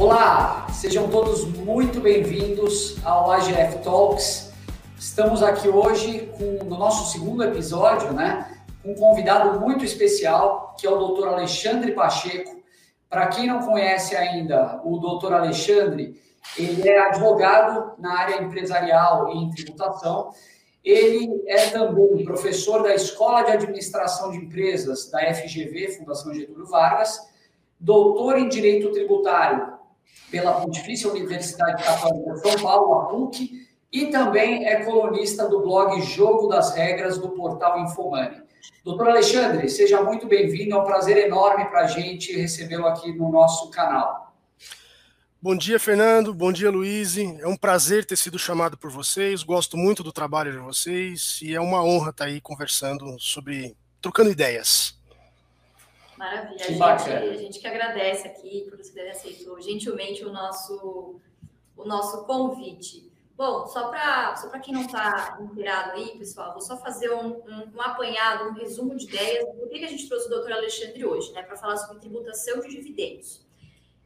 Olá, sejam todos muito bem-vindos ao AGF Talks. Estamos aqui hoje com, no nosso segundo episódio, né, um convidado muito especial, que é o Dr. Alexandre Pacheco. Para quem não conhece ainda o Dr. Alexandre, ele é advogado na área empresarial e em tributação. Ele é também professor da Escola de Administração de Empresas da FGV, Fundação Getúlio Vargas, doutor em Direito Tributário pela Pontifícia Universidade Católica de São Paulo, a PUC, e também é colunista do blog Jogo das Regras do portal Infomani. Doutor Alexandre, seja muito bem-vindo, é um prazer enorme para a gente recebê-lo aqui no nosso canal. Bom dia, Fernando. Bom dia, Luiz. É um prazer ter sido chamado por vocês. Gosto muito do trabalho de vocês e é uma honra estar aí conversando sobre, trocando ideias. Maravilha. Que a, gente, a gente que agradece aqui por você ter aceito gentilmente o nosso, o nosso convite. Bom, só para só quem não está inteirado aí, pessoal, vou só fazer um, um, um, apanhado, um resumo de ideias do que, que a gente trouxe o doutor Alexandre hoje, né, para falar sobre tributação de dividendos.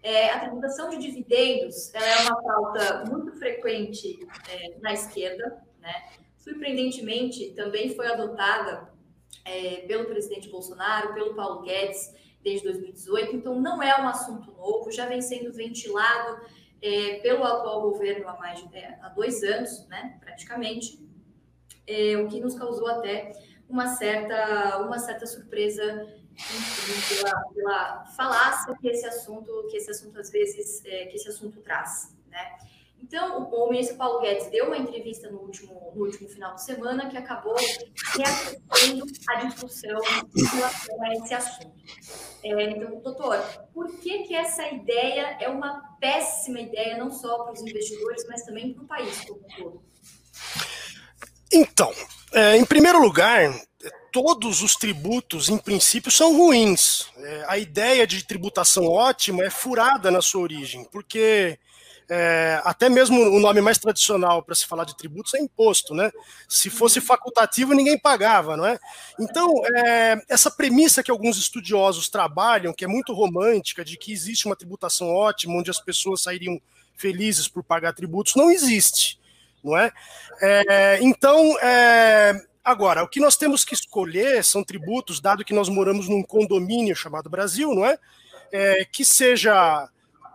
É, a tributação de dividendos ela é uma pauta muito frequente é, na esquerda, né? Surpreendentemente, também foi adotada é, pelo presidente Bolsonaro, pelo Paulo Guedes, desde 2018. Então, não é um assunto novo, já vem sendo ventilado é, pelo atual governo há mais de é, há dois anos, né, praticamente, é, o que nos causou até uma certa, uma certa surpresa enfim, pela, pela falácia que esse assunto, que esse assunto às vezes, é, que esse assunto traz, né? Então, o ministro Paulo Guedes deu uma entrevista no último, no último final de semana que acabou reacendendo a discussão em relação a esse assunto. É, então, doutor, por que, que essa ideia é uma péssima ideia, não só para os investidores, mas também para o país como um todo? Então, é, em primeiro lugar, todos os tributos, em princípio, são ruins. É, a ideia de tributação ótima é furada na sua origem, porque é, até mesmo o nome mais tradicional para se falar de tributos é imposto, né? Se fosse facultativo, ninguém pagava, não é? Então, é, essa premissa que alguns estudiosos trabalham, que é muito romântica, de que existe uma tributação ótima, onde as pessoas sairiam felizes por pagar tributos, não existe, não é? é então, é, agora, o que nós temos que escolher são tributos, dado que nós moramos num condomínio chamado Brasil, não é? é que seja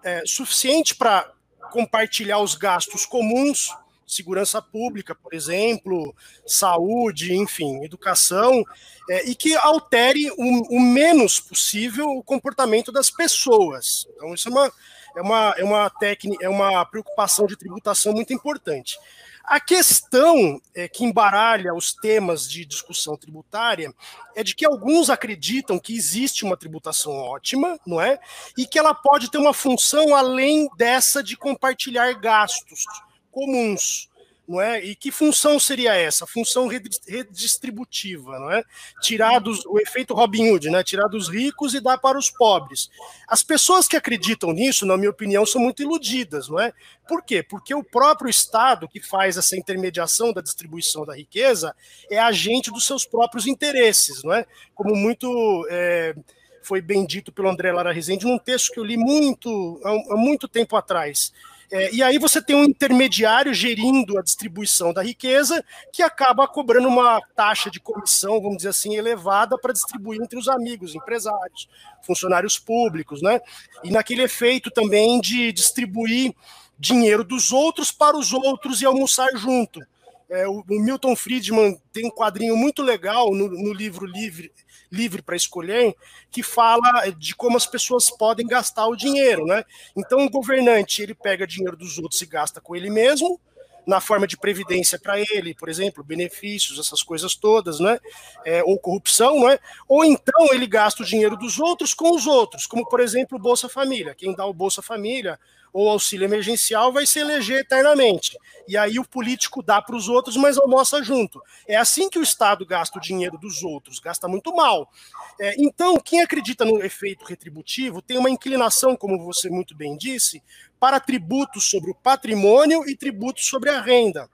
é, suficiente para compartilhar os gastos comuns, segurança pública, por exemplo, saúde, enfim, educação, é, e que altere o, o, menos possível o comportamento das pessoas. Então, isso é uma, é uma, é uma técnica, é uma preocupação de tributação muito importante. A questão é, que embaralha os temas de discussão tributária é de que alguns acreditam que existe uma tributação ótima, não é? E que ela pode ter uma função além dessa de compartilhar gastos comuns não é? E que função seria essa? Função redistributiva, não é? Tirar dos, o efeito Robin Hood, né? Tirar dos ricos e dar para os pobres. As pessoas que acreditam nisso, na minha opinião, são muito iludidas, não é? Por quê? Porque o próprio Estado que faz essa intermediação da distribuição da riqueza é agente dos seus próprios interesses, não é? Como muito é, foi bem dito pelo André Lara Rezende num texto que eu li muito há, há muito tempo atrás é, e aí você tem um intermediário gerindo a distribuição da riqueza que acaba cobrando uma taxa de comissão, vamos dizer assim, elevada para distribuir entre os amigos, empresários, funcionários públicos, né? E naquele efeito também de distribuir dinheiro dos outros para os outros e almoçar junto. É, o, o, Milton Friedman tem um quadrinho muito legal no, no livro Livre, livre para escolher, que fala de como as pessoas podem gastar o dinheiro, né? Então, o governante ele pega dinheiro dos outros e gasta com ele mesmo, na forma de previdência para ele, por exemplo, benefícios, essas coisas todas, né? É, ou corrupção, né? Ou então ele gasta o dinheiro dos outros com os outros, como por exemplo o Bolsa Família. Quem dá o Bolsa Família ou auxílio emergencial vai se eleger eternamente. E aí o político dá para os outros, mas almoça junto. É assim que o Estado gasta o dinheiro dos outros, gasta muito mal. É, então, quem acredita no efeito retributivo tem uma inclinação, como você muito bem disse, para tributos sobre o patrimônio e tributos sobre a renda.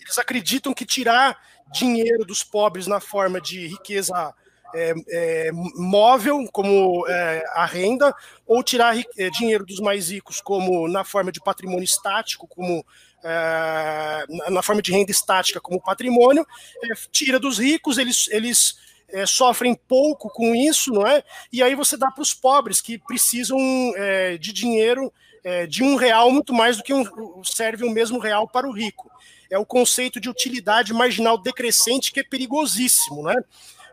Eles acreditam que tirar dinheiro dos pobres na forma de riqueza é, é, móvel, como é, a renda, ou tirar é, dinheiro dos mais ricos, como na forma de patrimônio estático, como é, na forma de renda estática, como patrimônio, é, tira dos ricos, eles, eles sofrem pouco com isso, não é? E aí você dá para os pobres que precisam de dinheiro de um real muito mais do que um, serve o mesmo real para o rico. É o conceito de utilidade marginal decrescente que é perigosíssimo, né?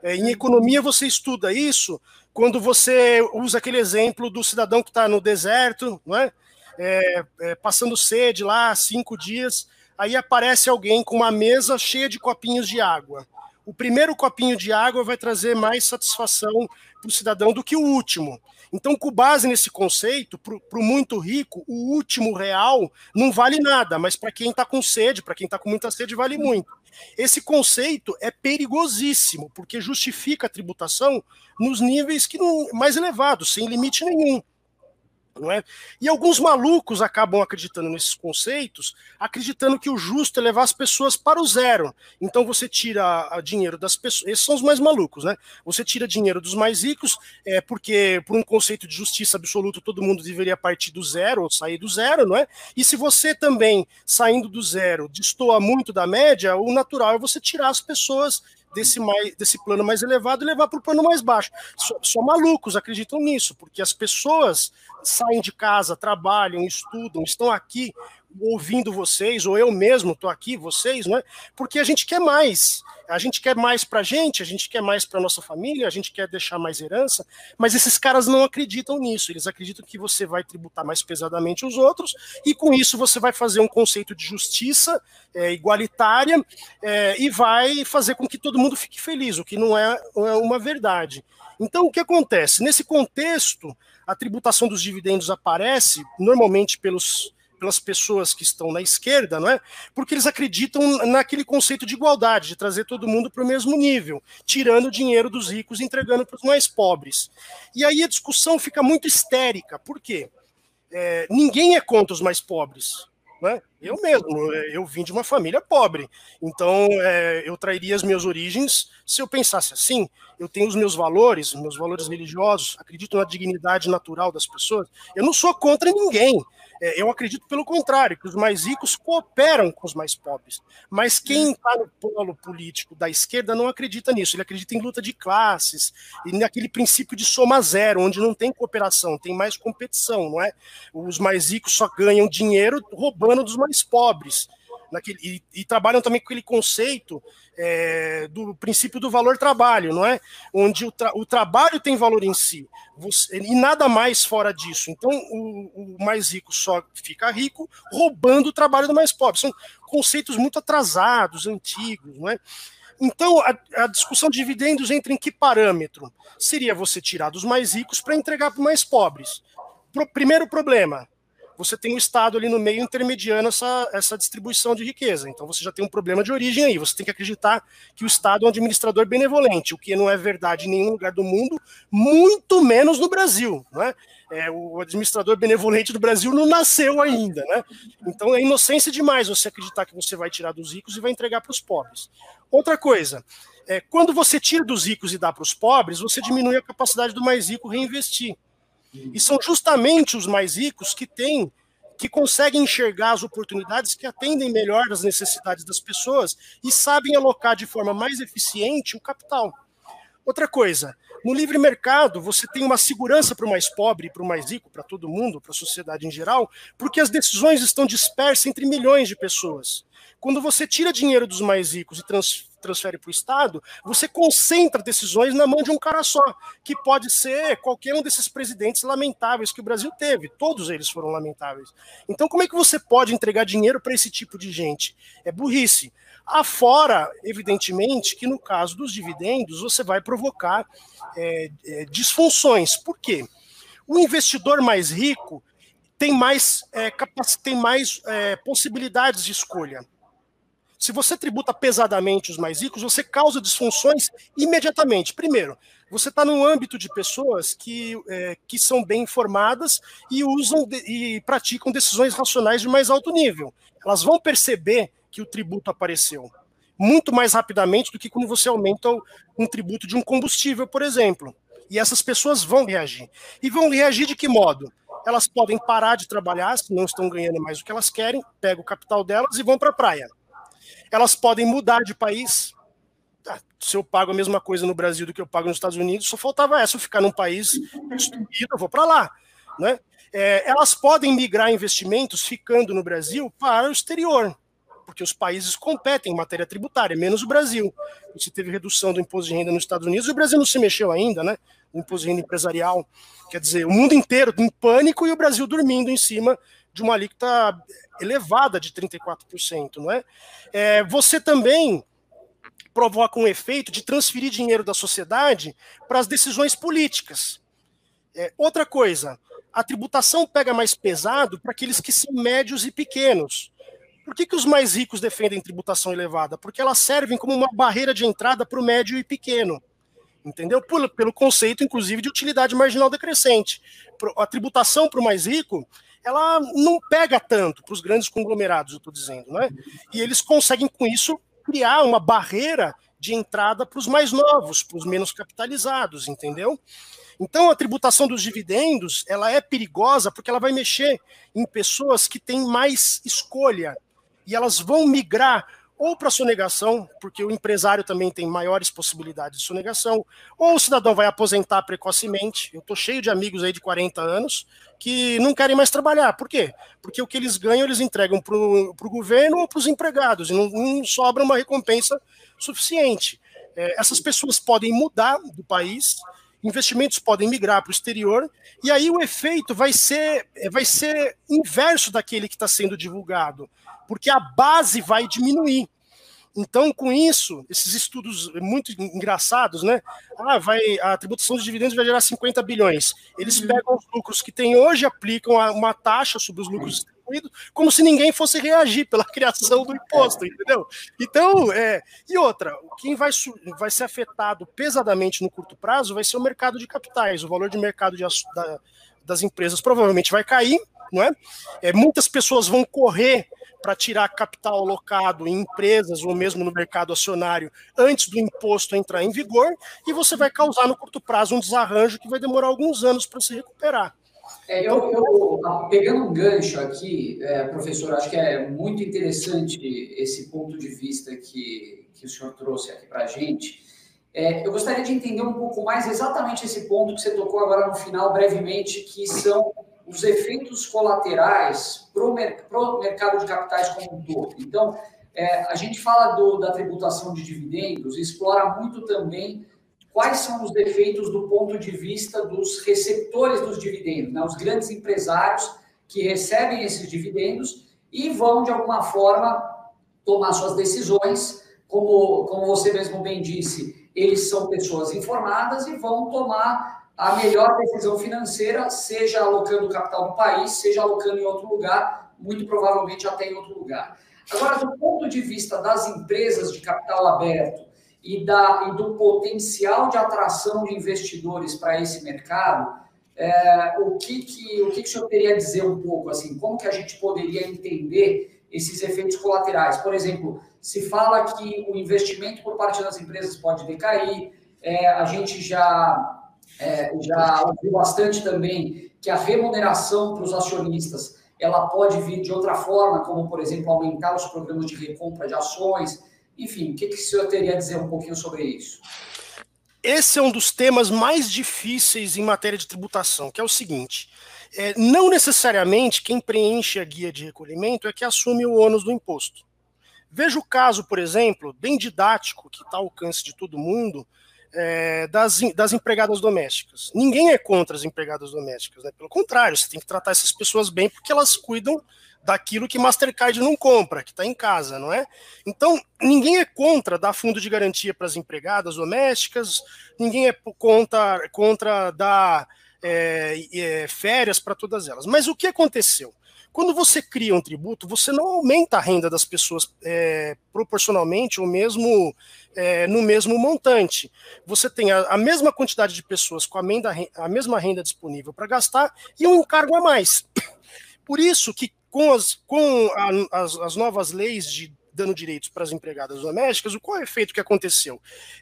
É, em economia, você estuda isso quando você usa aquele exemplo do cidadão que está no deserto, não é? É, é, passando sede lá, cinco dias, aí aparece alguém com uma mesa cheia de copinhos de água. O primeiro copinho de água vai trazer mais satisfação para o cidadão do que o último. Então, com base nesse conceito, para o muito rico, o último real não vale nada, mas para quem está com sede, para quem está com muita sede, vale muito. Esse conceito é perigosíssimo, porque justifica a tributação nos níveis que não, mais elevados, sem limite nenhum. Não é? E alguns malucos acabam acreditando nesses conceitos, acreditando que o justo é levar as pessoas para o zero. Então você tira dinheiro das pessoas, esses são os mais malucos, né? Você tira dinheiro dos mais ricos, é porque por um conceito de justiça absoluta todo mundo deveria partir do zero ou sair do zero, não é? E se você também saindo do zero destoa muito da média, o natural é você tirar as pessoas desse, mais, desse plano mais elevado e levar para o plano mais baixo. Só, só, malucos acreditam nisso, porque as pessoas saem de casa, trabalham, estudam, estão aqui ouvindo vocês, ou eu mesmo estou aqui, vocês, não é? Porque a gente quer mais. A gente quer mais para a gente, a gente quer mais para nossa família, a gente quer deixar mais herança, mas esses caras não acreditam nisso. Eles acreditam que você vai tributar mais pesadamente os outros e com isso você vai fazer um conceito de justiça é, igualitária é, e vai fazer com que todo mundo fique feliz, o que não é, não é uma verdade. Então, o que acontece? Nesse contexto, a tributação dos dividendos aparece normalmente pelos pelas pessoas que estão na esquerda, não é? Porque eles acreditam naquele conceito de igualdade, de trazer todo mundo para o mesmo nível, tirando o dinheiro dos ricos e entregando para os mais pobres. E aí a discussão fica muito histérica. Por quê? É, ninguém é contra os mais pobres. Né? Eu mesmo, eu vim de uma família pobre, então é, eu trairia as minhas origens se eu pensasse assim. Eu tenho os meus valores, meus valores religiosos, acredito na dignidade natural das pessoas. Eu não sou contra ninguém. É, eu acredito, pelo contrário, que os mais ricos cooperam com os mais pobres. Mas quem está no polo político da esquerda não acredita nisso. Ele acredita em luta de classes e naquele princípio de soma zero, onde não tem cooperação, tem mais competição, não é? Os mais ricos só ganham dinheiro roubando dos mais pobres naquele, e, e, trabalham também com aquele conceito é, do princípio do valor trabalho, não é? Onde o, tra o trabalho tem valor em si você, e nada mais fora disso. Então, o, o, mais rico só fica rico roubando o trabalho do mais pobre. São conceitos muito atrasados, antigos, não é? Então, a, a, discussão de dividendos entra em que parâmetro? Seria você tirar dos mais ricos para entregar para os mais pobres. Pro, primeiro problema, você tem o Estado ali no meio intermediando essa, essa distribuição de riqueza. Então você já tem um problema de origem aí. Você tem que acreditar que o Estado é um administrador benevolente, o que não é verdade em nenhum lugar do mundo, muito menos no Brasil. Né? É, o administrador benevolente do Brasil não nasceu ainda. Né? Então é inocência demais você acreditar que você vai tirar dos ricos e vai entregar para os pobres. Outra coisa, é, quando você tira dos ricos e dá para os pobres, você diminui a capacidade do mais rico reinvestir. E são justamente os mais ricos que têm, que conseguem enxergar as oportunidades que atendem melhor às necessidades das pessoas e sabem alocar de forma mais eficiente o capital. Outra coisa, no livre mercado, você tem uma segurança para o mais pobre, para o mais rico, para todo mundo, para a sociedade em geral, porque as decisões estão dispersas entre milhões de pessoas. Quando você tira dinheiro dos mais ricos e trans, transfere para o Estado, você concentra decisões na mão de um cara só, que pode ser qualquer um desses presidentes lamentáveis que o Brasil teve. Todos eles foram lamentáveis. Então, como é que você pode entregar dinheiro para esse tipo de gente? É burrice. Afora, evidentemente, que no caso dos dividendos, você vai provocar é, é, disfunções. Por quê? O investidor mais rico tem mais, é, tem mais é, possibilidades de escolha. Se você tributa pesadamente os mais ricos, você causa disfunções imediatamente. Primeiro, você está num âmbito de pessoas que, é, que são bem informadas e usam de, e praticam decisões racionais de mais alto nível. Elas vão perceber que o tributo apareceu. muito mais rapidamente do que quando você aumenta um tributo de um combustível, por exemplo. E essas pessoas vão reagir. E vão reagir de que modo? Elas podem parar de trabalhar se não estão ganhando mais o que elas querem, pegam o capital delas e vão para a praia. Elas podem mudar de país. Ah, se eu pago a mesma coisa no Brasil do que eu pago nos Estados Unidos, só faltava essa, eu ficar num país destruído, eu vou para lá. Né? É, elas podem migrar investimentos ficando no Brasil para o exterior porque os países competem em matéria tributária, menos o Brasil. Você teve redução do imposto de renda nos Estados Unidos, e o Brasil não se mexeu ainda, né? O imposto de renda empresarial. Quer dizer, o mundo inteiro em pânico e o Brasil dormindo em cima de uma alíquota elevada de 34%, não é? é você também provoca um efeito de transferir dinheiro da sociedade para as decisões políticas. É, outra coisa, a tributação pega mais pesado para aqueles que são médios e pequenos. Por que, que os mais ricos defendem tributação elevada? Porque elas servem como uma barreira de entrada para o médio e pequeno. Entendeu? Por, pelo conceito, inclusive, de utilidade marginal decrescente. A tributação para o mais rico, ela não pega tanto para os grandes conglomerados, eu estou dizendo, né? E eles conseguem, com isso, criar uma barreira de entrada para os mais novos, para os menos capitalizados, entendeu? Então, a tributação dos dividendos, ela é perigosa porque ela vai mexer em pessoas que têm mais escolha, e elas vão migrar ou para sonegação, porque o empresário também tem maiores possibilidades de sonegação, ou o cidadão vai aposentar precocemente. Eu estou cheio de amigos aí de 40 anos que não querem mais trabalhar. Por quê? Porque o que eles ganham eles entregam para o governo ou para os empregados, e não, não, sobra uma recompensa suficiente. É, essas pessoas podem mudar do país, investimentos podem migrar para o exterior, e aí o efeito vai ser, vai ser inverso daquele que está sendo divulgado porque a base vai diminuir. Então, com isso, esses estudos muito engraçados, né? Ah, vai, a tributação dos dividendos vai gerar 50 bilhões. Eles uhum. pegam os lucros que tem hoje, aplicam uma taxa sobre os lucros distribuídos, como se ninguém fosse reagir pela criação do imposto, entendeu? Então, é, e outra, quem vai, vai ser afetado pesadamente no curto prazo vai ser o mercado de capitais. O valor de mercado de, da, das empresas provavelmente vai cair, não é? é muitas pessoas vão correr para tirar capital alocado em empresas ou mesmo no mercado acionário antes do imposto entrar em vigor, e você vai causar no curto prazo um desarranjo que vai demorar alguns anos para se recuperar. É, eu, eu, pegando um gancho aqui, é, professor, acho que é muito interessante esse ponto de vista que, que o senhor trouxe aqui para a gente. É, eu gostaria de entender um pouco mais exatamente esse ponto que você tocou agora no final, brevemente, que são os efeitos colaterais para o mercado de capitais como um todo. Então, é, a gente fala do, da tributação de dividendos, explora muito também quais são os efeitos do ponto de vista dos receptores dos dividendos, né? os grandes empresários que recebem esses dividendos e vão, de alguma forma, tomar suas decisões. Como, como você mesmo bem disse, eles são pessoas informadas e vão tomar a melhor decisão financeira, seja alocando capital no país, seja alocando em outro lugar, muito provavelmente até em outro lugar. Agora, do ponto de vista das empresas de capital aberto e, da, e do potencial de atração de investidores para esse mercado, é, o, que, que, o que, que o senhor teria a dizer um pouco, assim, como que a gente poderia entender esses efeitos colaterais? Por exemplo, se fala que o investimento por parte das empresas pode decair, é, a gente já é, já ouvi bastante também que a remuneração para os acionistas ela pode vir de outra forma, como, por exemplo, aumentar os programas de recompra de ações. Enfim, o que, que o senhor teria a dizer um pouquinho sobre isso? Esse é um dos temas mais difíceis em matéria de tributação, que é o seguinte: é, não necessariamente quem preenche a guia de recolhimento é que assume o ônus do imposto. Veja o caso, por exemplo, bem didático, que está ao alcance de todo mundo, é, das, das empregadas domésticas. Ninguém é contra as empregadas domésticas, né? pelo contrário, você tem que tratar essas pessoas bem porque elas cuidam daquilo que Mastercard não compra, que está em casa, não é? Então, ninguém é contra dar fundo de garantia para as empregadas domésticas, ninguém é contra, contra dar é, é, férias para todas elas. Mas o que aconteceu? Quando você cria um tributo, você não aumenta a renda das pessoas é, proporcionalmente ou mesmo é, no mesmo montante. Você tem a, a, mesma quantidade de pessoas com a, a mesma renda disponível para gastar e um encargo a mais. Por isso que com as, com a, as, as novas leis de dando direitos para as empregadas domésticas, o qual é o efeito que aconteceu?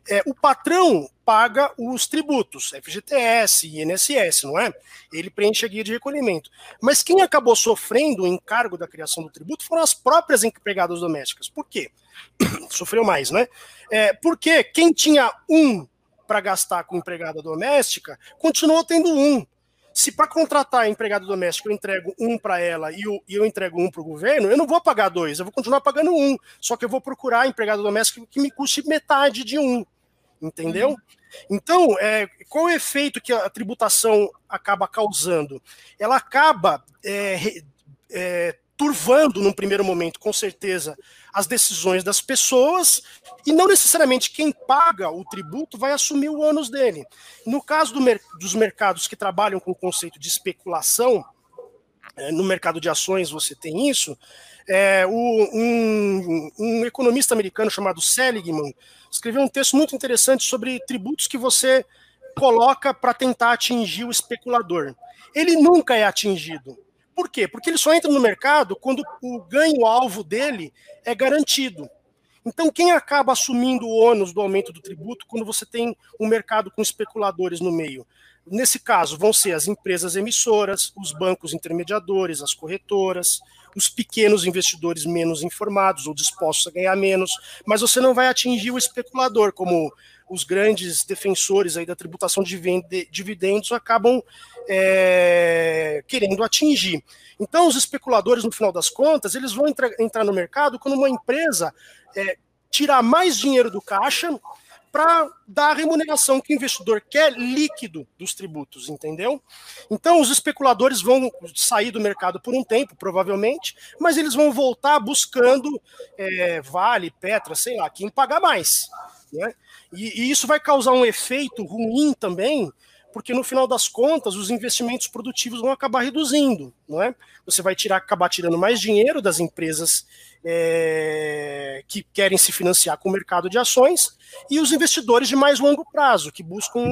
É, o patrão paga os tributos, FGTS, INSS, não é? Ele preenche a guia de recolhimento. Mas quem acabou sofrendo o encargo da criação do tributo foram as próprias empregadas domésticas. Por quê? Sofreu mais, né? É, porque quem tinha um para gastar com empregada doméstica continuou tendo um. Se para contratar a empregada doméstica eu entrego um para ela e eu, e eu entrego um para o governo, eu não vou pagar dois, eu vou continuar pagando um. Só que eu vou procurar a empregada doméstica que me custe metade de um. Entendeu? Uhum. Então, é, qual é o efeito que a tributação acaba causando? Ela acaba é, é, turvando, num primeiro momento, com certeza, as decisões das pessoas e não necessariamente quem paga o tributo vai assumir o ônus dele. No caso do mer dos mercados que trabalham com o conceito de especulação, é, no mercado de ações você tem isso, é, o, um, um, economista americano chamado Seligman escreveu um texto muito interessante sobre tributos que você coloca para tentar atingir o especulador. Ele nunca é atingido. Por quê? Porque ele só entra no mercado quando o ganho-alvo dele é garantido. Então, quem acaba assumindo o ônus do aumento do tributo quando você tem um mercado com especuladores no meio? Nesse caso, vão ser as empresas emissoras, os bancos intermediadores, as corretoras, os pequenos investidores menos informados ou dispostos a ganhar menos, mas você não vai atingir o especulador, como os grandes defensores aí da tributação de dividendos acabam é, querendo atingir. Então, os especuladores, no final das contas, eles vão entrar, entrar no mercado quando uma empresa é, tirar mais dinheiro do caixa para dar a remuneração que o investidor quer líquido dos tributos, entendeu? Então, os especuladores vão sair do mercado por um tempo, provavelmente, mas eles vão voltar buscando é, Vale, Petra, sei lá, quem pagar mais. Né? E, e isso vai causar um efeito ruim também, porque no final das contas os investimentos produtivos vão acabar reduzindo, não é? Você vai tirar, acabar tirando mais dinheiro das empresas é, que querem se financiar com o mercado de ações e os investidores de mais longo prazo, que buscam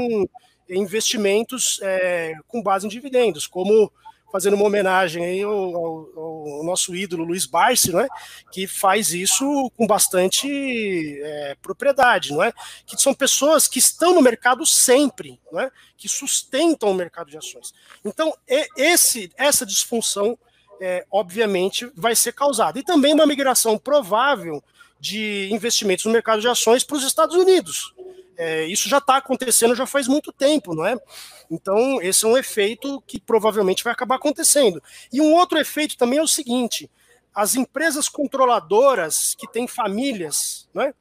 investimentos é, com base em dividendos, como fazendo uma homenagem aí ao, ao, ao, nosso ídolo Luiz Barsi, né, que faz isso com bastante é, propriedade, não é? Que são pessoas que estão no mercado sempre, não é? Que sustentam o mercado de ações. Então, esse, essa disfunção, é, obviamente, vai ser causada. E também uma migração provável de investimentos no mercado de ações para os Estados Unidos. É, isso já está acontecendo já faz muito tempo, não é? Então, esse é um efeito que provavelmente vai acabar acontecendo. E um outro efeito também é o seguinte: as empresas controladoras que têm famílias, né? É,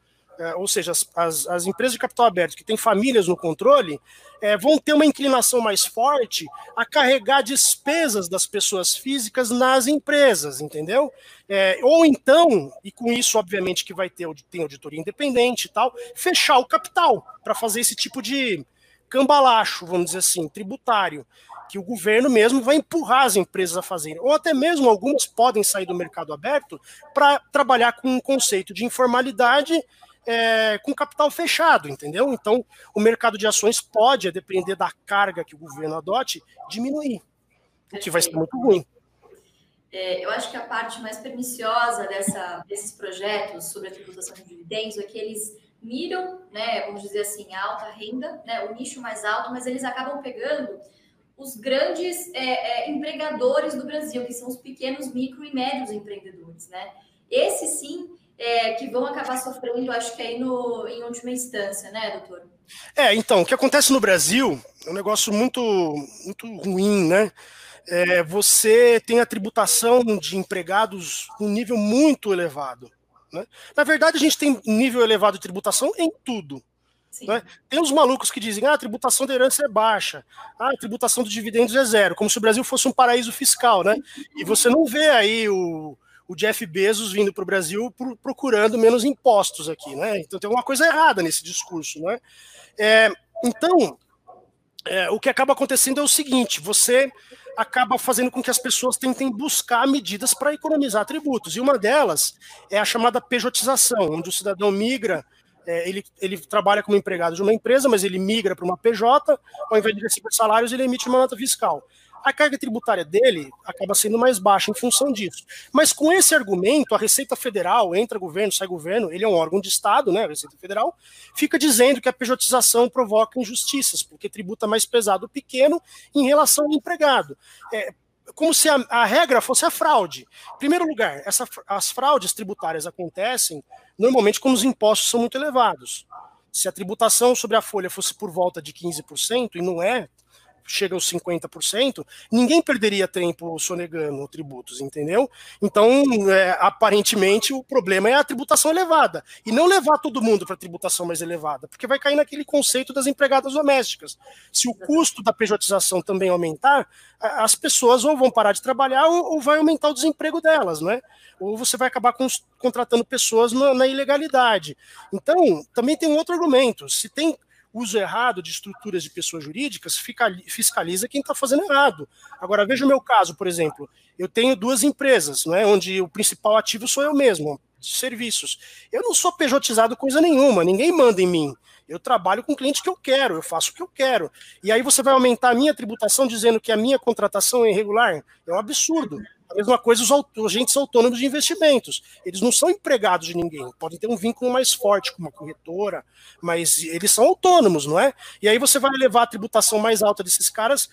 ou seja, as, as, as, empresas de capital aberto que têm famílias no controle, é, vão ter uma inclinação mais forte a carregar despesas das pessoas físicas nas empresas, entendeu? É, ou então, e com isso, obviamente, que vai ter tem auditoria independente e tal, fechar o capital para fazer esse tipo de cambalacho, vamos dizer assim, tributário, que o governo mesmo vai empurrar as empresas a fazerem. Ou até mesmo algumas podem sair do mercado aberto para trabalhar com um conceito de informalidade é, com capital fechado, entendeu? Então, o mercado de ações pode, a depender da carga que o governo adote, diminuir, o que vai ser muito ruim. É, eu acho que a parte mais perniciosa dessa, desses projetos sobre a tributação de dividendos é que eles miram, né, vamos dizer assim, a alta renda, né, o nicho mais alto, mas eles acabam pegando os grandes é, é, empregadores do Brasil, que são os pequenos, micro e médios empreendedores, né? Esse sim é, que vão acabar sofrendo, acho que aí no, em última instância, né, doutor? É, então, o que acontece no Brasil é um negócio muito, muito ruim, né? É, você tem a tributação de empregados um nível muito elevado. Né? Na verdade, a gente tem nível elevado de tributação em tudo. Né? Tem uns malucos que dizem ah, a tributação da herança é baixa, ah, a tributação dos dividendos é zero, como se o Brasil fosse um paraíso fiscal, né? E você não vê aí o, o Jeff Bezos vindo para o Brasil procurando menos impostos aqui, né? Então tem alguma coisa errada nesse discurso, né? É, então, é, o que acaba acontecendo é o seguinte: você acaba fazendo com que as pessoas tentem buscar medidas para economizar tributos. E uma delas é a chamada pejotização, onde o cidadão migra, é, ele, ele trabalha como empregado de uma empresa, mas ele migra para uma PJ, ao invés de receber salários, ele emite uma nota fiscal. A carga tributária dele acaba sendo mais baixa em função disso. Mas com esse argumento, a Receita Federal, entra governo, sai governo, ele é um órgão de Estado, né, a Receita Federal, fica dizendo que a pejotização provoca injustiças, porque tributa mais pesado o pequeno em relação ao empregado. É, como se a, a, regra fosse a fraude. Em primeiro lugar, essa, as fraudes tributárias acontecem normalmente quando os impostos são muito elevados. Se a tributação sobre a folha fosse por volta de 15%, e não é, chega aos 50%, ninguém perderia tempo sonegando tributos, entendeu? Então, é, aparentemente, o problema é a tributação elevada. E não levar todo mundo para a tributação mais elevada, porque vai cair naquele conceito das empregadas domésticas. Se o custo da pejotização também aumentar, as pessoas ou vão parar de trabalhar ou, ou vai aumentar o desemprego delas, né? Ou você vai acabar contratando pessoas na, na ilegalidade. Então, também tem um outro argumento. Se tem uso errado de estruturas de pessoas jurídicas, fiscaliza quem está fazendo errado. Agora, veja o meu caso, por exemplo. Eu tenho duas empresas, não é, onde o principal ativo sou eu mesmo, serviços. Eu não sou pejotizado coisa nenhuma, ninguém manda em mim. Eu trabalho com o cliente que eu quero, eu faço o que eu quero. E aí você vai aumentar a minha tributação dizendo que a minha contratação é irregular? É um absurdo. A mesma coisa os agentes autônomos de investimentos. Eles não são empregados de ninguém, podem ter um vínculo mais forte com uma corretora, mas eles são autônomos, não é? E aí você vai levar a tributação mais alta desses caras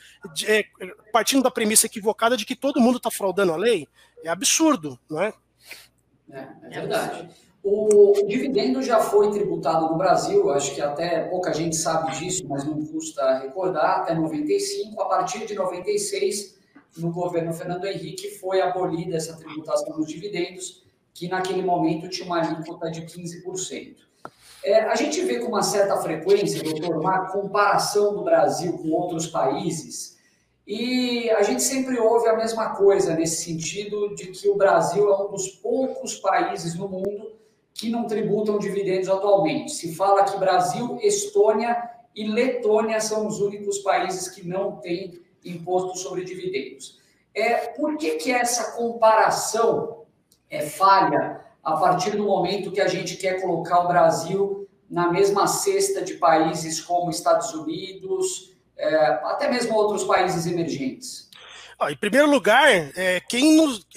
é, partindo da premissa equivocada de que todo mundo está fraudando a lei. É absurdo, não é? É, é verdade. O dividendo já foi tributado no Brasil, acho que até pouca gente sabe disso, mas não custa recordar, até 95. A partir de 96, no governo Fernando Henrique foi abolida essa tributação dos dividendos, que naquele momento tinha uma alíquota de 15%. É, a gente vê com uma certa frequência, doutor, uma comparação do Brasil com outros países, e a gente sempre ouve a mesma coisa nesse sentido de que o Brasil é um dos poucos países no mundo que não tributam dividendos atualmente. Se fala que Brasil, Estônia e Letônia são os únicos países que não têm imposto sobre dividendos. É, por que, que essa comparação é falha a partir do momento que a gente quer colocar o Brasil na mesma cesta de países como Estados Unidos, é, até mesmo outros países emergentes? em primeiro lugar, é, quem nos,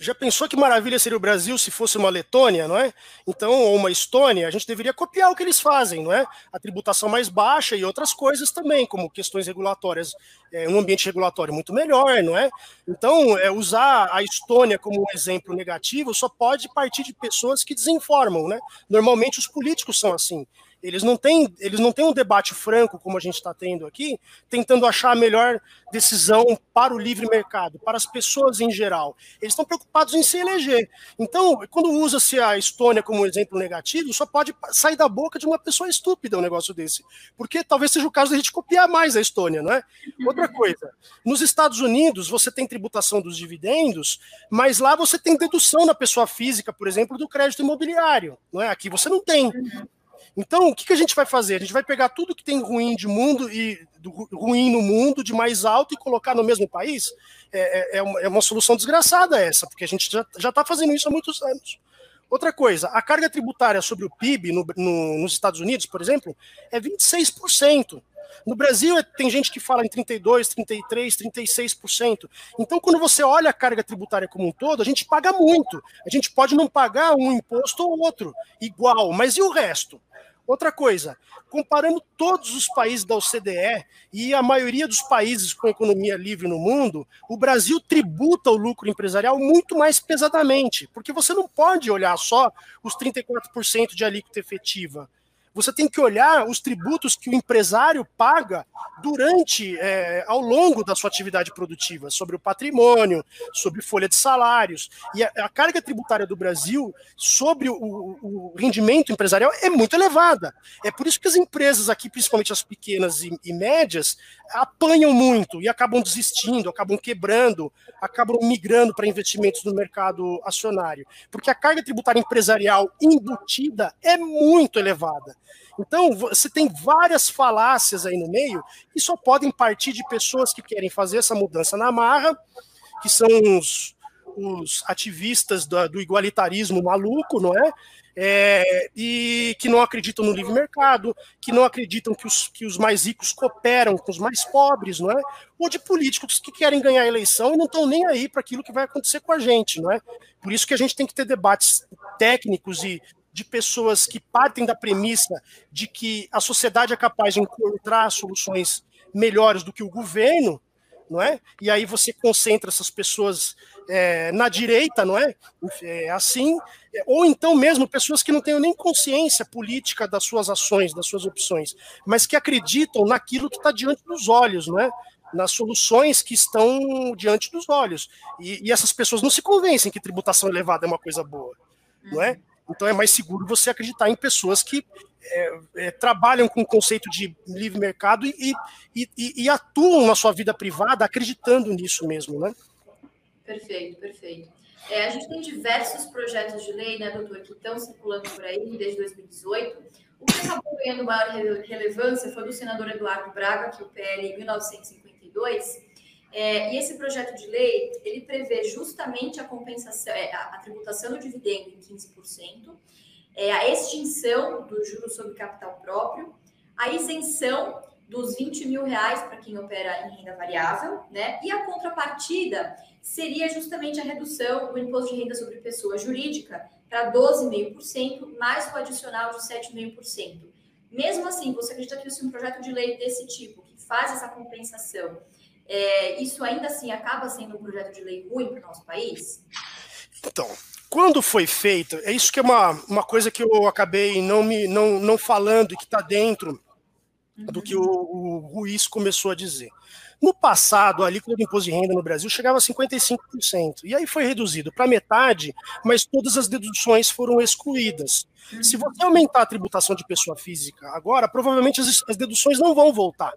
já pensou que maravilha seria o Brasil se fosse uma Letônia, não é? Então, ou uma Estônia, a gente deveria copiar o que eles fazem, não é? A tributação mais baixa e outras coisas também, como questões regulatórias, é, um ambiente regulatório muito melhor, não é? Então, é, usar a Estônia como um exemplo negativo só pode partir de pessoas que desinformam, né? Normalmente os políticos são assim. Eles não têm, eles não têm um debate franco, como a gente está tendo aqui, tentando achar a melhor decisão para o livre mercado, para as pessoas em geral. Eles estão preocupados em se eleger. Então, quando usa-se a Estônia como exemplo negativo, só pode sair da boca de uma pessoa estúpida um negócio desse. Porque talvez seja o caso da gente copiar mais a Estônia, não é? Outra coisa, nos Estados Unidos você tem tributação dos dividendos, mas lá você tem dedução na pessoa física, por exemplo, do crédito imobiliário, não é? Aqui você não tem. Então, o que, que a gente vai fazer? A gente vai pegar tudo que tem ruim de mundo e ruim no mundo, de mais alto, e colocar no mesmo país? É, é, é, uma, é uma, solução desgraçada essa, porque a gente já está fazendo isso há muitos anos. Outra coisa, a carga tributária sobre o PIB no, no, nos Estados Unidos, por exemplo, é 26%. No Brasil, é, tem gente que fala em 32%, 33%, 36%. Então, quando você olha a carga tributária como um todo, a gente paga muito. A gente pode não pagar um imposto ou outro igual, mas e o resto? Outra coisa, comparando todos os países da OCDE e a maioria dos países com economia livre no mundo, o Brasil tributa o lucro empresarial muito mais pesadamente, porque você não pode olhar só os 34% de alíquota efetiva você tem que olhar os tributos que o empresário paga durante, é, ao longo da sua atividade produtiva, sobre o patrimônio, sobre folha de salários. E a, a carga tributária do Brasil sobre o, o, rendimento empresarial é muito elevada. É por isso que as empresas aqui, principalmente as pequenas e, e médias, apanham muito e acabam desistindo, acabam quebrando, acabam migrando para investimentos no mercado acionário. Porque a carga tributária empresarial embutida é muito elevada. Então, você tem várias falácias aí no meio que só podem partir de pessoas que querem fazer essa mudança na marra, que são os, os ativistas do, do igualitarismo maluco, não é? é, e que não acreditam no livre mercado, que não acreditam que os, que os mais ricos cooperam com os mais pobres, não é? Ou de políticos que querem ganhar a eleição e não estão nem aí para aquilo que vai acontecer com a gente, não é? Por isso que a gente tem que ter debates técnicos e de pessoas que partem da premissa de que a sociedade é capaz de encontrar soluções melhores do que o governo, não é? E aí você concentra essas pessoas é, na direita, não é? é? Assim, ou então mesmo pessoas que não têm nem consciência política das suas ações, das suas opções, mas que acreditam naquilo que está diante dos olhos, não é? Nas soluções que estão diante dos olhos. E, e essas pessoas não se convencem que tributação elevada é uma coisa boa, não é? Então é mais seguro você acreditar em pessoas que é, é, trabalham com o conceito de livre mercado e, e, e, e, atuam na sua vida privada acreditando nisso mesmo, né? Perfeito, perfeito. É, a gente tem diversos projetos de lei, né, doutor, que estão circulando por aí desde 2018. O que acabou ganhando maior relevância foi do senador Eduardo Braga, que o PL 1952, é, e esse projeto de lei, ele prevê justamente a compensação, é, a, a, tributação do dividendo em 15%, é, a extinção do juros sobre capital próprio, a isenção dos 20 mil reais para quem opera em renda variável, né? E a contrapartida seria justamente a redução do imposto de renda sobre pessoa jurídica para 12,5%, mais o adicional de 7,5%. Mesmo assim, você acredita que se um projeto de lei desse tipo, que faz essa compensação, é, isso ainda assim acaba sendo um projeto de lei ruim para o nosso país? Então, quando foi feito, é isso que é uma, uma coisa que eu acabei não me não, não falando e que está dentro do que o, o Ruiz começou a dizer. No passado, a alíquota do imposto de renda no Brasil chegava a 55%, e aí foi reduzido para metade, mas todas as deduções foram excluídas. Se você aumentar a tributação de pessoa física agora, provavelmente as, as deduções não vão voltar.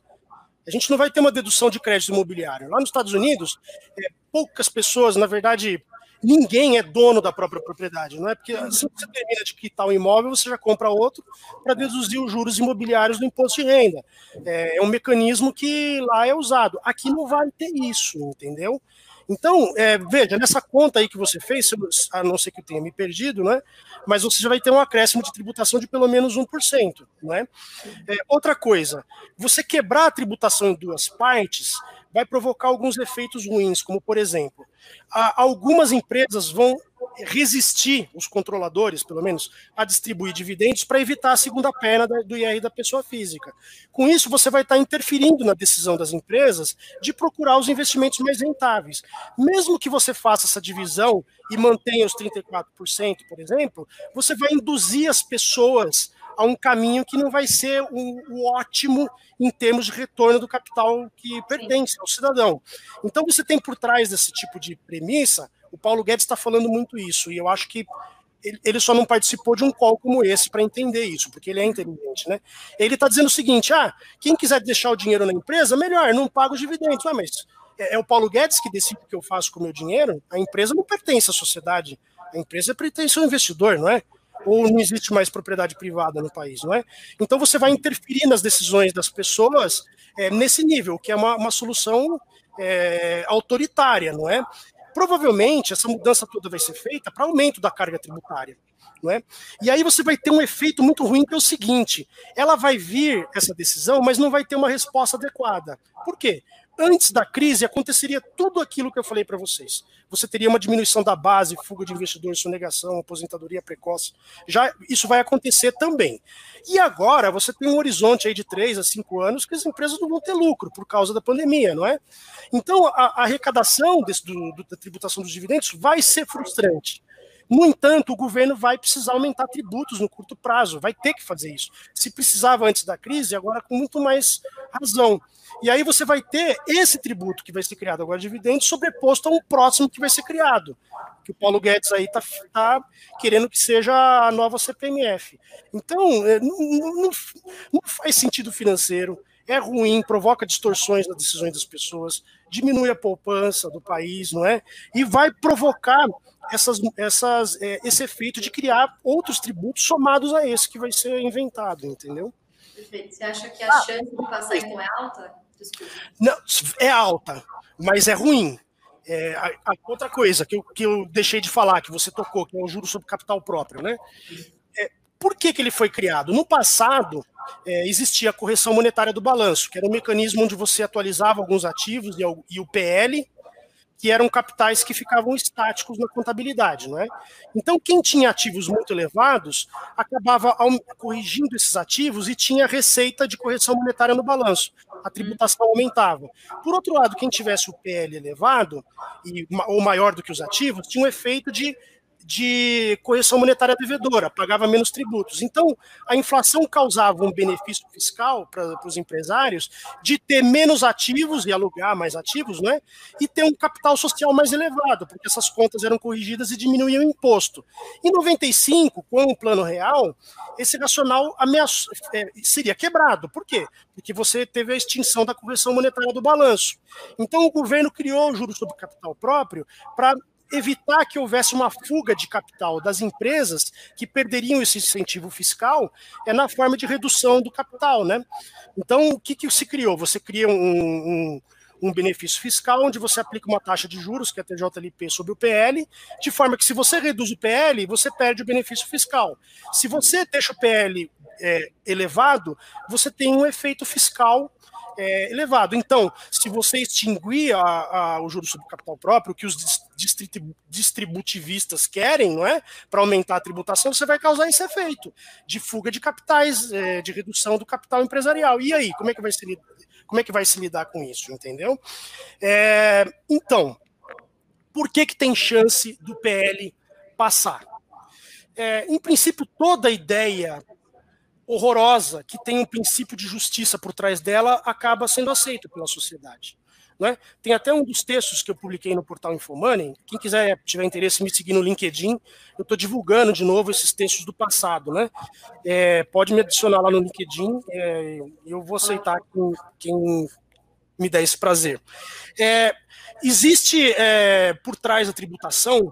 A gente não vai ter uma dedução de crédito imobiliário. Lá nos Estados Unidos, é, poucas pessoas, na verdade, ninguém é dono da própria propriedade, não é? Porque assim que você termina de quitar o imóvel, você já compra outro para deduzir os juros imobiliários do imposto de renda. É, é um mecanismo que lá é usado. Aqui não vai ter isso, entendeu? Então, é, veja, nessa conta aí que você fez, a não ser que eu tenha me perdido, né? Mas você já vai ter um acréscimo de tributação de pelo menos 1%, né? É, outra coisa, você quebrar a tributação em duas partes vai provocar alguns efeitos ruins, como por exemplo, algumas empresas vão resistir, os controladores, pelo menos, a distribuir dividendos para evitar a segunda perna do IR da pessoa física. Com isso, você vai estar interferindo na decisão das empresas de procurar os investimentos mais rentáveis. Mesmo que você faça essa divisão e mantenha os 34%, por exemplo, você vai induzir as pessoas a um caminho que não vai ser o, o ótimo em termos de retorno do capital que pertence ao cidadão. Então, você tem por trás desse tipo de premissa, o Paulo Guedes está falando muito isso, e eu acho que ele só não participou de um call como esse para entender isso, porque ele é inteligente, né? Ele está dizendo o seguinte: ah, quem quiser deixar o dinheiro na empresa, melhor, não paga os dividendos. Ah, mas é, é o Paulo Guedes que decide o que eu faço com o meu dinheiro? A empresa não pertence à sociedade, a empresa pertence ao investidor, não é? Ou não existe mais propriedade privada no país, não é? Então você vai interferir nas decisões das pessoas é, nesse nível, que é uma, uma solução é, autoritária, não é? Provavelmente essa mudança toda vai ser feita para aumento da carga tributária. Não é? E aí você vai ter um efeito muito ruim, que é o seguinte: ela vai vir essa decisão, mas não vai ter uma resposta adequada. Por quê? Antes da crise aconteceria tudo aquilo que eu falei para vocês. Você teria uma diminuição da base, fuga de investidores, sonegação, aposentadoria precoce. Já isso vai acontecer também. E agora você tem um horizonte aí de três a cinco anos que as empresas não vão ter lucro por causa da pandemia, não é? Então a, a arrecadação desse, do, do, da tributação dos dividendos vai ser frustrante. No entanto, o governo vai precisar aumentar tributos no curto prazo, vai ter que fazer isso. Se precisava antes da crise, agora com muito mais razão. E aí você vai ter esse tributo que vai ser criado agora de dividendos sobreposto a um próximo que vai ser criado, que o Paulo Guedes aí está tá querendo que seja a nova CPMF. Então, é, não, não, não faz sentido financeiro, é ruim, provoca distorções nas decisões das pessoas, diminui a poupança do país, não é? E vai provocar essas, essas, é, esse efeito de criar outros tributos somados a esse que vai ser inventado, entendeu? Perfeito. Você acha que a ah, chance de passar então é alta? Desculpa. Não, é alta, mas é ruim. É, a, a outra coisa que eu, que eu deixei de falar, que você tocou, que é o juro sobre capital próprio, né? por que, que ele foi criado? No passado, é, existia a correção monetária do balanço, que era um mecanismo onde você atualizava alguns ativos e, e o PL, que eram capitais que ficavam estáticos na contabilidade, não é? Então, quem tinha ativos muito elevados acabava corrigindo esses ativos e tinha receita de correção monetária no balanço. A tributação aumentava. Por outro lado, quem tivesse o PL elevado e ou maior do que os ativos tinha um efeito de de correção monetária devedora, pagava menos tributos. Então, a inflação causava um benefício fiscal para os empresários de ter menos ativos e alugar mais ativos, né? E ter um capital social mais elevado, porque essas contas eram corrigidas e diminuíam o imposto. Em 95, com o Plano Real, esse racional é, seria quebrado. Por quê? Porque você teve a extinção da correção monetária do balanço. Então, o governo criou o juros sobre capital próprio para evitar que houvesse uma fuga de capital das empresas que perderiam esse incentivo fiscal é na forma de redução do capital, né? Então, o que, que se criou? Você cria um, um, um benefício fiscal onde você aplica uma taxa de juros, que é a TJLP, sobre o PL, de forma que se você reduz o PL, você perde o benefício fiscal. Se você deixa o PL é, elevado, você tem um efeito fiscal é, elevado. Então, se você extinguir a, a, o juros sobre capital próprio, que os distributivistas querem, não é, para aumentar a tributação, você vai causar esse efeito de fuga de capitais, é, de redução do capital empresarial. E aí, como é que vai se como é que vai se lidar com isso, entendeu? É, então, por que que tem chance do PL passar? É, em princípio, toda ideia horrorosa, que tem um princípio de justiça por trás dela, acaba sendo aceita pela sociedade. Né? Tem até um dos textos que eu publiquei no portal Infomoney. Quem quiser tiver interesse me seguir no LinkedIn, eu estou divulgando de novo esses textos do passado. Né? É, pode me adicionar lá no LinkedIn, é, eu vou aceitar quem, quem, me der esse prazer. É, existe é, por trás da tributação,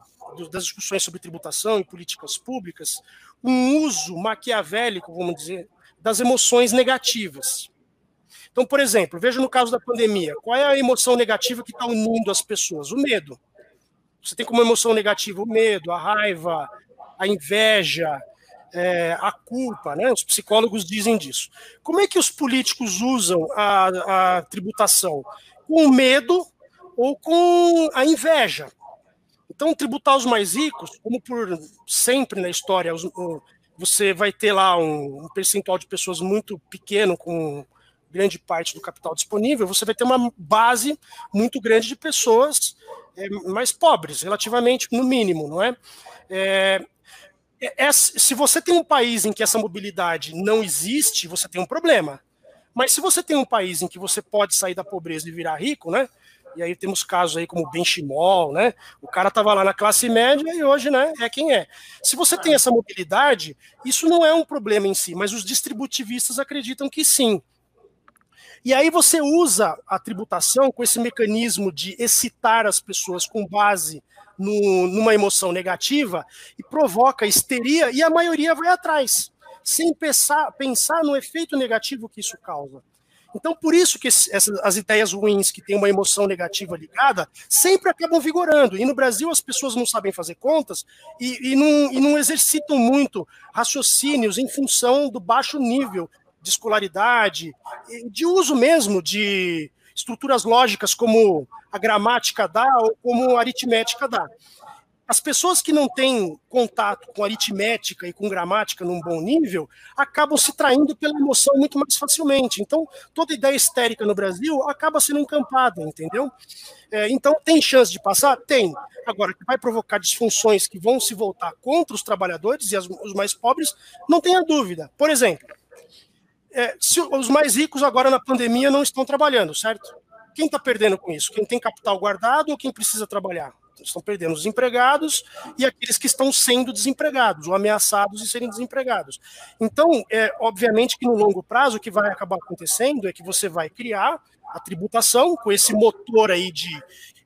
das discussões sobre tributação e políticas públicas, um uso maquiavélico, vamos dizer, das emoções negativas. Então, por exemplo, veja no caso da pandemia, qual é a emoção negativa que está unindo as pessoas? O medo. Você tem como emoção negativa o medo, a raiva, a inveja, é, a culpa, né? Os psicólogos dizem disso. Como é que os políticos usam a, a tributação? Com o medo ou com a inveja? Então, tributar os mais ricos, como por sempre na história, você vai ter lá um, percentual de pessoas muito pequeno, com grande parte do capital disponível, você vai ter uma base muito grande de pessoas é, mais pobres, relativamente, no mínimo, não é? é? É, é? Se você tem um país em que essa mobilidade não existe, você tem um problema. Mas se você tem um país em que você pode sair da pobreza e virar rico, né? E aí temos casos aí como Benchimol, né? O cara estava lá na classe média e hoje, né, é quem é. Se você tem essa mobilidade, isso não é um problema em si, mas os distributivistas acreditam que sim. E aí você usa a tributação com esse mecanismo de excitar as pessoas com base no, numa emoção negativa e provoca histeria e a maioria vai atrás, sem pensar, pensar no efeito negativo que isso causa. Então, por isso que essas, as ideias ruins que têm uma emoção negativa ligada sempre acabam vigorando. E no Brasil as pessoas não sabem fazer contas e, e, não, e não exercitam muito raciocínios em função do baixo nível de escolaridade, de uso mesmo de estruturas lógicas como a gramática dá ou como a aritmética dá. As pessoas que não têm contato com aritmética e com gramática num bom nível acabam se traindo pela emoção muito mais facilmente. Então, toda ideia histérica no Brasil acaba sendo encampada, entendeu? É, então, tem chance de passar? Tem. Agora, que vai provocar disfunções que vão se voltar contra os trabalhadores e as, os mais pobres, não tenha dúvida. Por exemplo, é, se os mais ricos agora na pandemia não estão trabalhando, certo? Quem está perdendo com isso? Quem tem capital guardado ou quem precisa trabalhar? estão perdendo os empregados e aqueles que estão sendo desempregados ou ameaçados de serem desempregados. Então, é, obviamente que no longo prazo o que vai acabar acontecendo é que você vai criar a tributação com esse motor aí de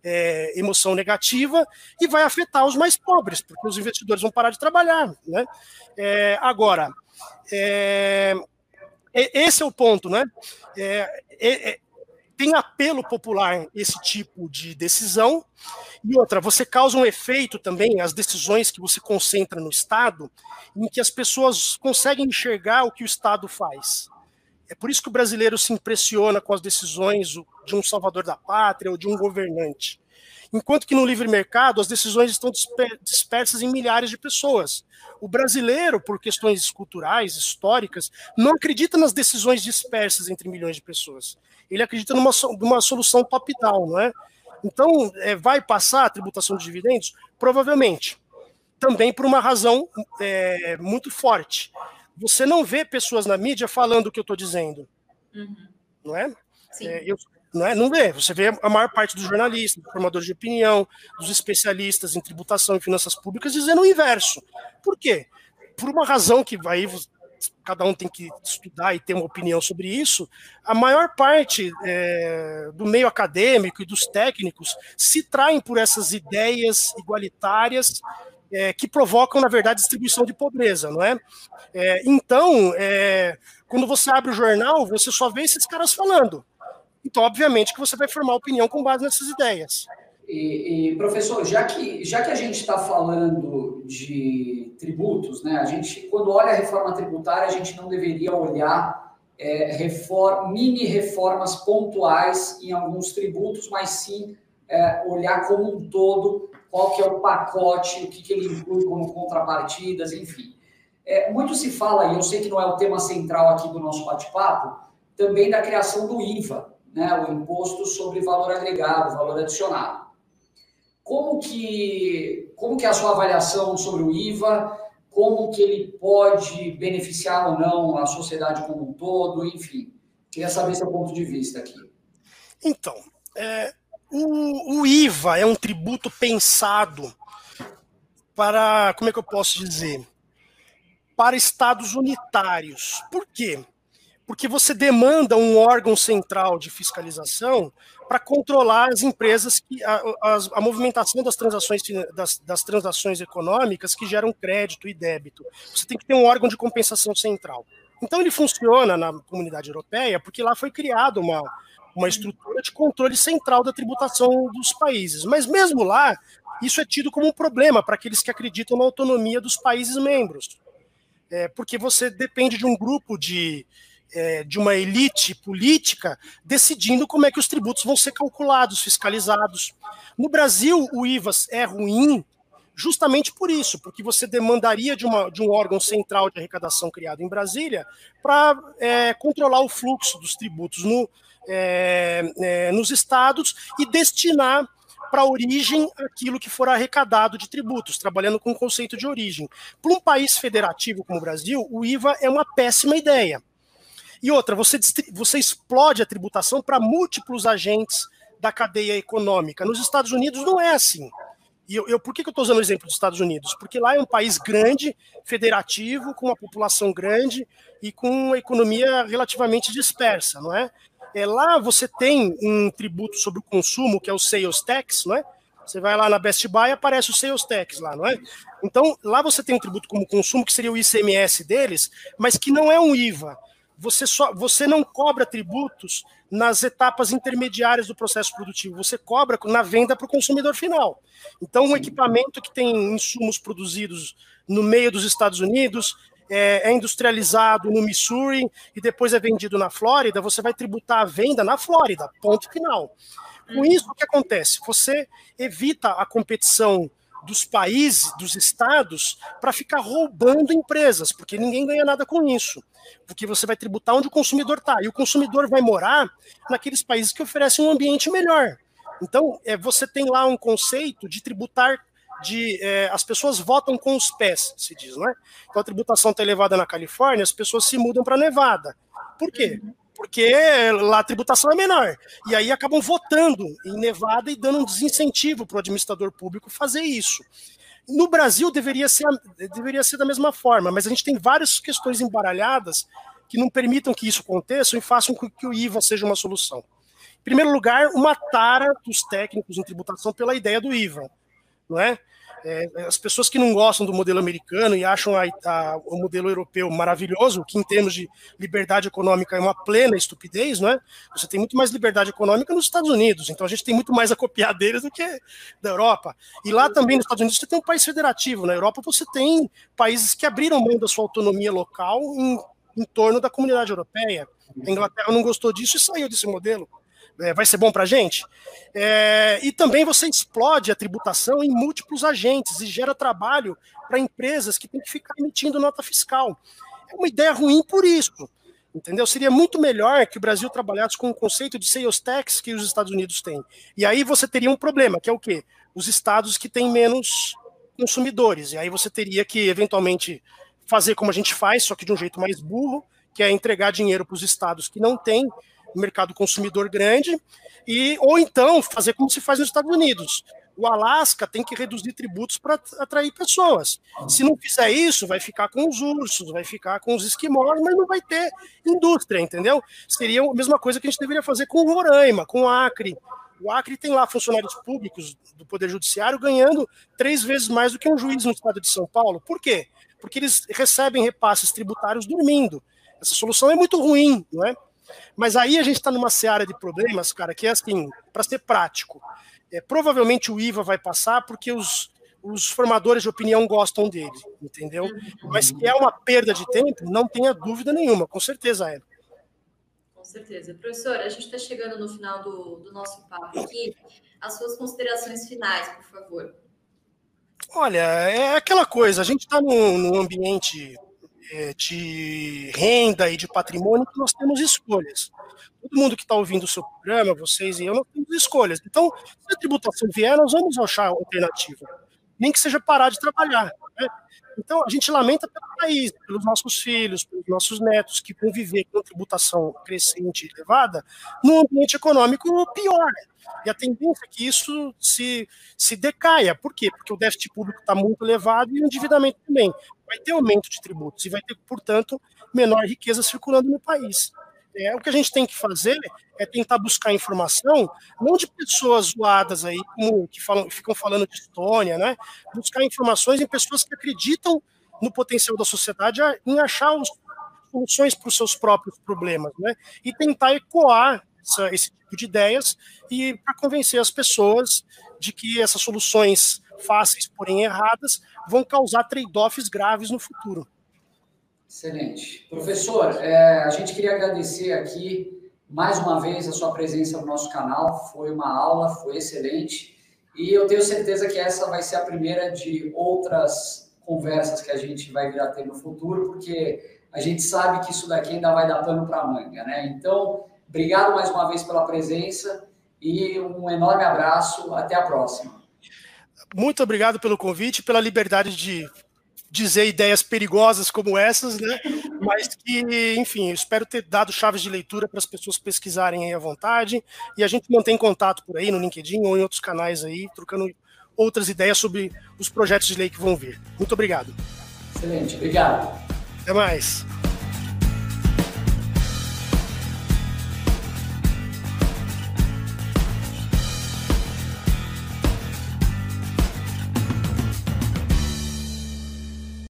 é, emoção negativa e vai afetar os mais pobres, porque os investidores vão parar de trabalhar. Né? É, agora, é, esse é o ponto, né? É, é, é tem apelo popular esse tipo de decisão. E outra, você causa um efeito também, as decisões que você concentra no Estado, em que as pessoas conseguem enxergar o que o Estado faz. É por isso que o brasileiro se impressiona com as decisões de um salvador da pátria ou de um governante. Enquanto que no livre mercado as decisões estão dispersas em milhares de pessoas. O brasileiro, por questões culturais, históricas, não acredita nas decisões dispersas entre milhões de pessoas. Ele acredita numa, numa solução top-down, não é? Então, é, vai passar a tributação de dividendos? Provavelmente. Também por uma razão é, muito forte. Você não vê pessoas na mídia falando o que eu estou dizendo. Uhum. Não é? Sim. É, eu, não, é? não vê. Você vê a maior parte dos jornalistas, dos formadores de opinião, dos especialistas em tributação e finanças públicas dizendo o inverso. Por quê? Por uma razão que aí cada um tem que estudar e ter uma opinião sobre isso, a maior parte é, do meio acadêmico e dos técnicos se traem por essas ideias igualitárias é, que provocam, na verdade, distribuição de pobreza, não é? é então, é, quando você abre o jornal, você só vê esses caras falando. Então, obviamente, que você vai formar opinião com base nessas ideias. E, e, professor, já que, já que a gente está falando de tributos, né, a gente, quando olha a reforma tributária, a gente não deveria olhar é, reform, mini reformas pontuais em alguns tributos, mas sim é, olhar como um todo qual que é o pacote, o que, que ele inclui como contrapartidas, enfim. É, muito se fala, e eu sei que não é o tema central aqui do nosso bate-papo, também da criação do IVA, né, o Imposto sobre Valor Agregado, Valor Adicionado. Como que, como que é a sua avaliação sobre o IVA? Como que ele pode beneficiar ou não a sociedade como um todo? Enfim, queria saber seu ponto de vista aqui. Então, é, o, o IVA é um tributo pensado para, como é que eu posso dizer? Para estados unitários. Por quê? Porque você demanda um órgão central de fiscalização para controlar as empresas que a, a, a movimentação das transações das, das, transações econômicas que geram crédito e débito. Você tem que ter um órgão de compensação central. Então ele funciona na comunidade europeia porque lá foi criada uma uma estrutura de controle central da tributação dos países. Mas mesmo lá, isso é tido como um problema para aqueles que acreditam na autonomia dos países membros. É, porque você depende de um grupo de, é, de uma elite política decidindo como é que os tributos vão ser calculados, fiscalizados. No Brasil, o IVA é ruim justamente por isso, porque você demandaria de, uma, de um órgão central de arrecadação criado em Brasília para é, controlar o fluxo dos tributos no, é, é, nos estados e destinar para a origem aquilo que for arrecadado de tributos, trabalhando com o conceito de origem. Para um país federativo como o Brasil, o IVA é uma péssima ideia. E outra, você, você explode a tributação para múltiplos agentes da cadeia econômica. Nos Estados Unidos não é assim. E eu, eu por que, que eu estou usando o exemplo dos Estados Unidos? Porque lá é um país grande, federativo, com uma população grande e com uma economia relativamente dispersa, não é? é lá você tem um tributo sobre o consumo, que é o sales tax, não é? Você vai lá na Best Buy aparece o sales tax lá, não é? Então, lá você tem um tributo como consumo, que seria o ICMS deles, mas que não é um IVA você, só, você não cobra tributos nas etapas intermediárias do processo produtivo, você cobra na venda para o consumidor final. Então, um equipamento que tem insumos produzidos no meio dos Estados Unidos, é, é, industrializado no Missouri e depois é vendido na Flórida, você vai tributar a venda na Flórida, ponto final. Com uhum. isso, o que acontece? Você evita a competição dos países, dos estados, para ficar roubando empresas, porque ninguém ganha nada com isso porque você vai tributar onde o consumidor está. E o consumidor vai morar naqueles países que oferecem um ambiente melhor. Então, é, você tem lá um conceito de tributar de é, as pessoas votam com os pés, se diz, não é? Então a tributação está elevada na Califórnia, as pessoas se mudam para Nevada. Por quê? Porque lá a tributação é menor. E aí acabam votando em Nevada e dando um desincentivo para o administrador público fazer isso. No Brasil deveria ser, deveria ser da mesma forma, mas a gente tem várias questões embaralhadas que não permitam que isso aconteça e façam com que o IVA seja uma solução. Em primeiro lugar, uma tara dos técnicos em tributação pela ideia do IVA, não é? É, as pessoas que não gostam do modelo americano e acham a, a, o modelo europeu maravilhoso, que em termos de liberdade econômica é uma plena estupidez, não é? Você tem muito mais liberdade econômica nos Estados Unidos, então a gente tem muito mais a copiar deles do que da Europa. E lá também nos Estados Unidos você tem um país federativo, na Europa você tem países que abriram mão da sua autonomia local em, em torno da comunidade europeia. A Inglaterra não gostou disso e saiu desse modelo é, vai ser bom para a gente. É, e também você explode a tributação em múltiplos agentes e gera trabalho para empresas que têm que ficar emitindo nota fiscal. É uma ideia ruim por isso. Entendeu? Seria muito melhor que o Brasil trabalhasse com o conceito de sales tax que os Estados Unidos têm. E aí você teria um problema, que é o quê? Os estados que têm menos consumidores. E aí você teria que, eventualmente, fazer como a gente faz, só que de um jeito mais burro, que é entregar dinheiro para os estados que não têm mercado consumidor grande, e ou então fazer como se faz nos Estados Unidos. O Alasca tem que reduzir tributos para atrair pessoas. Se não fizer isso, vai ficar com os ursos, vai ficar com os esquimós, mas não vai ter indústria, entendeu? Seria a mesma coisa que a gente deveria fazer com o Roraima, com o Acre. O Acre tem lá funcionários públicos do Poder Judiciário ganhando três vezes mais do que um juiz no estado de São Paulo. Por quê? Porque eles recebem repasses tributários dormindo. Essa solução é muito ruim, não é? Mas aí a gente está numa seara de problemas, cara, que é assim, para ser prático. É, provavelmente o IVA vai passar porque os, os formadores de opinião gostam dele, entendeu? Mas que é uma perda de tempo, não tenha dúvida nenhuma, com certeza é. Com certeza. Professor, a gente está chegando no final do, do nosso papo aqui. As suas considerações finais, por favor. Olha, é aquela coisa, a gente está num, num ambiente de renda e de patrimônio que nós temos escolhas. Todo mundo que está ouvindo o seu programa, vocês e eu, nós temos escolhas. Então, se a tributação vier, nós vamos achar alternativa. Nem que seja parar de trabalhar. Né? Então, a gente lamenta pelo país, pelos nossos filhos, pelos nossos netos, que vão viver com tributação crescente e elevada num ambiente econômico pior. E a tendência é que isso se, se decaia. Por quê? Porque o déficit público está muito elevado e o endividamento também. Vai ter aumento de tributos e vai ter, portanto, menor riqueza circulando no país. É, o que a gente tem que fazer é tentar buscar informação, não de pessoas zoadas aí, como, que falam, ficam falando de Estônia, né? Buscar informações em pessoas que acreditam no potencial da sociedade em achar os, soluções para os seus próprios problemas, né? E tentar ecoar essa, esse tipo de ideias e para convencer as pessoas de que essas soluções fáceis, porém erradas, vão causar trade-offs graves no futuro. Excelente. Professor, é, a gente queria agradecer aqui mais uma vez a sua presença no nosso canal. Foi uma aula, foi excelente. E eu tenho certeza que essa vai ser a primeira de outras conversas que a gente vai vir a ter no futuro, porque a gente sabe que isso daqui ainda vai dar pano para manga, né? Então, obrigado mais uma vez pela presença e um enorme abraço. Até a próxima. Muito obrigado pelo convite, pela liberdade de dizer ideias perigosas como essas, né? Mas que, enfim, espero ter dado chaves de leitura para as pessoas pesquisarem aí à vontade. E a gente mantém contato por aí no LinkedIn ou em outros canais aí, trocando outras ideias sobre os projetos de lei que vão vir. Muito obrigado. Excelente, obrigado. Até mais.